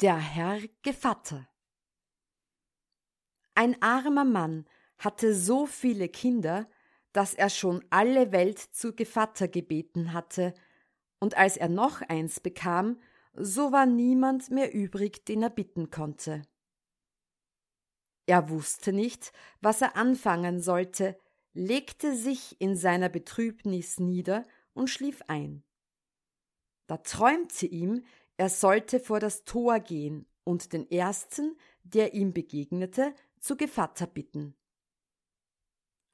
Der Herr Gevatter Ein armer Mann hatte so viele Kinder, dass er schon alle Welt zu Gevatter gebeten hatte, und als er noch eins bekam, so war niemand mehr übrig, den er bitten konnte. Er wusste nicht, was er anfangen sollte, legte sich in seiner Betrübnis nieder und schlief ein. Da träumte ihm, er sollte vor das Tor gehen und den ersten, der ihm begegnete, zu Gevatter bitten.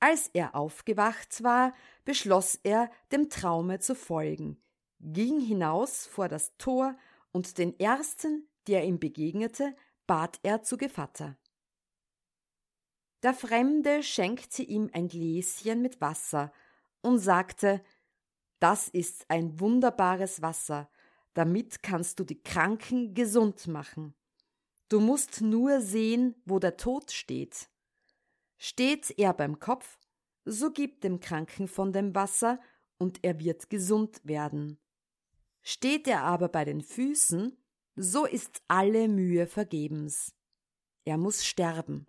Als er aufgewacht war, beschloss er, dem Traume zu folgen, ging hinaus vor das Tor und den ersten, der ihm begegnete, bat er zu Gevatter. Der Fremde schenkte ihm ein Gläschen mit Wasser und sagte, das ist ein wunderbares Wasser, damit kannst du die Kranken gesund machen. Du musst nur sehen, wo der Tod steht. Steht er beim Kopf, so gib dem Kranken von dem Wasser, und er wird gesund werden. Steht er aber bei den Füßen, so ist alle Mühe vergebens. Er muss sterben.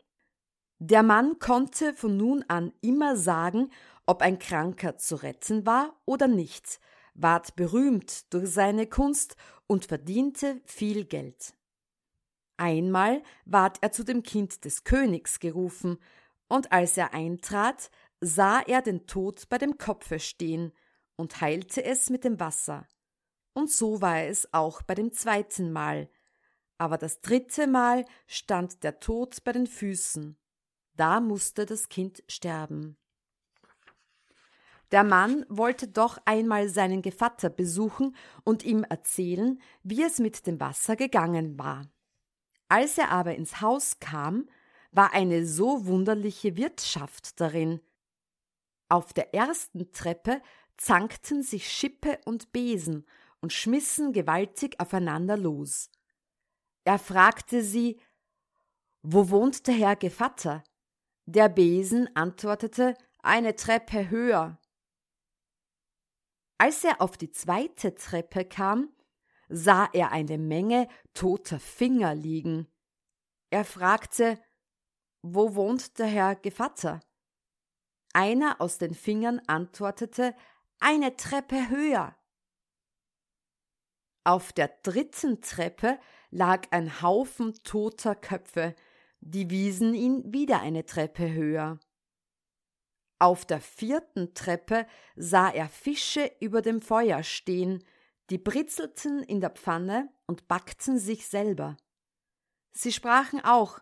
Der Mann konnte von nun an immer sagen, ob ein Kranker zu retten war oder nicht, ward berühmt durch seine Kunst und verdiente viel Geld. Einmal ward er zu dem Kind des Königs gerufen, und als er eintrat, sah er den Tod bei dem Kopfe stehen und heilte es mit dem Wasser. Und so war es auch bei dem zweiten Mal. Aber das dritte Mal stand der Tod bei den Füßen. Da musste das Kind sterben. Der Mann wollte doch einmal seinen Gevatter besuchen und ihm erzählen, wie es mit dem Wasser gegangen war. Als er aber ins Haus kam, war eine so wunderliche Wirtschaft darin. Auf der ersten Treppe zankten sich Schippe und Besen und schmissen gewaltig aufeinander los. Er fragte sie, wo wohnt der Herr Gevatter? Der Besen antwortete, eine Treppe höher. Als er auf die zweite Treppe kam, sah er eine Menge toter Finger liegen. Er fragte, wo wohnt der Herr Gevatter? Einer aus den Fingern antwortete, eine Treppe höher. Auf der dritten Treppe lag ein Haufen toter Köpfe, die wiesen ihn wieder eine Treppe höher. Auf der vierten Treppe sah er Fische über dem Feuer stehen, die britzelten in der Pfanne und backten sich selber. Sie sprachen auch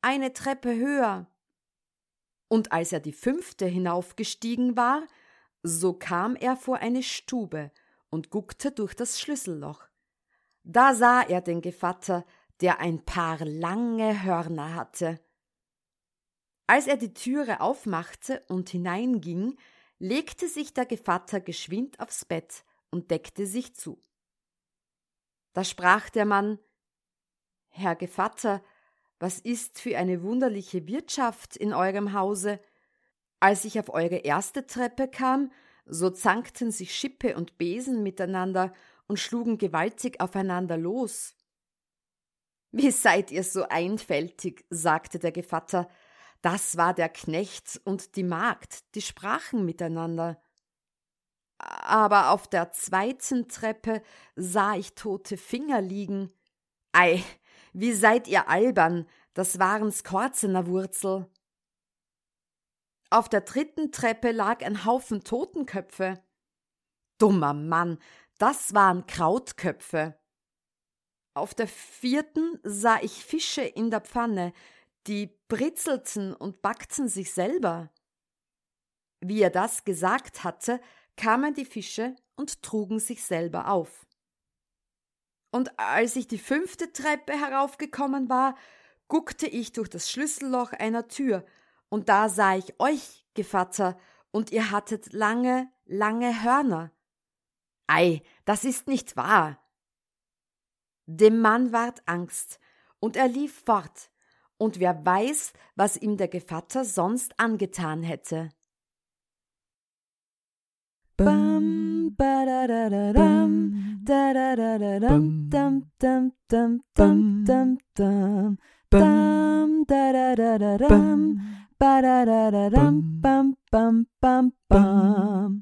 eine Treppe höher. Und als er die fünfte hinaufgestiegen war, so kam er vor eine Stube und guckte durch das Schlüsselloch. Da sah er den Gevatter, der ein paar lange Hörner hatte. Als er die Türe aufmachte und hineinging, legte sich der Gevatter geschwind aufs Bett und deckte sich zu. Da sprach der Mann Herr Gevatter, was ist für eine wunderliche Wirtschaft in eurem Hause? Als ich auf eure erste Treppe kam, so zankten sich Schippe und Besen miteinander und schlugen gewaltig aufeinander los. Wie seid ihr so einfältig, sagte der Gevatter, das war der Knecht und die Magd, die sprachen miteinander. Aber auf der zweiten Treppe sah ich tote Finger liegen. Ei, wie seid ihr albern, das waren Skorzener Wurzel. Auf der dritten Treppe lag ein Haufen Totenköpfe. Dummer Mann, das waren Krautköpfe. Auf der vierten sah ich Fische in der Pfanne, die britzelten und backten sich selber. Wie er das gesagt hatte, kamen die Fische und trugen sich selber auf. und als ich die fünfte Treppe heraufgekommen war, guckte ich durch das Schlüsselloch einer Tür, und da sah ich euch, Gevatter, und ihr hattet lange, lange Hörner. Ei, das ist nicht wahr. Dem Mann ward Angst, und er lief fort, und wer weiß, was ihm der Gevatter sonst angetan hätte. Bam, ba da da da dam, da da da da dam, dam dam dam dam dam dam, dam da da da da dam, ba da da da dam, bam bam bam bam.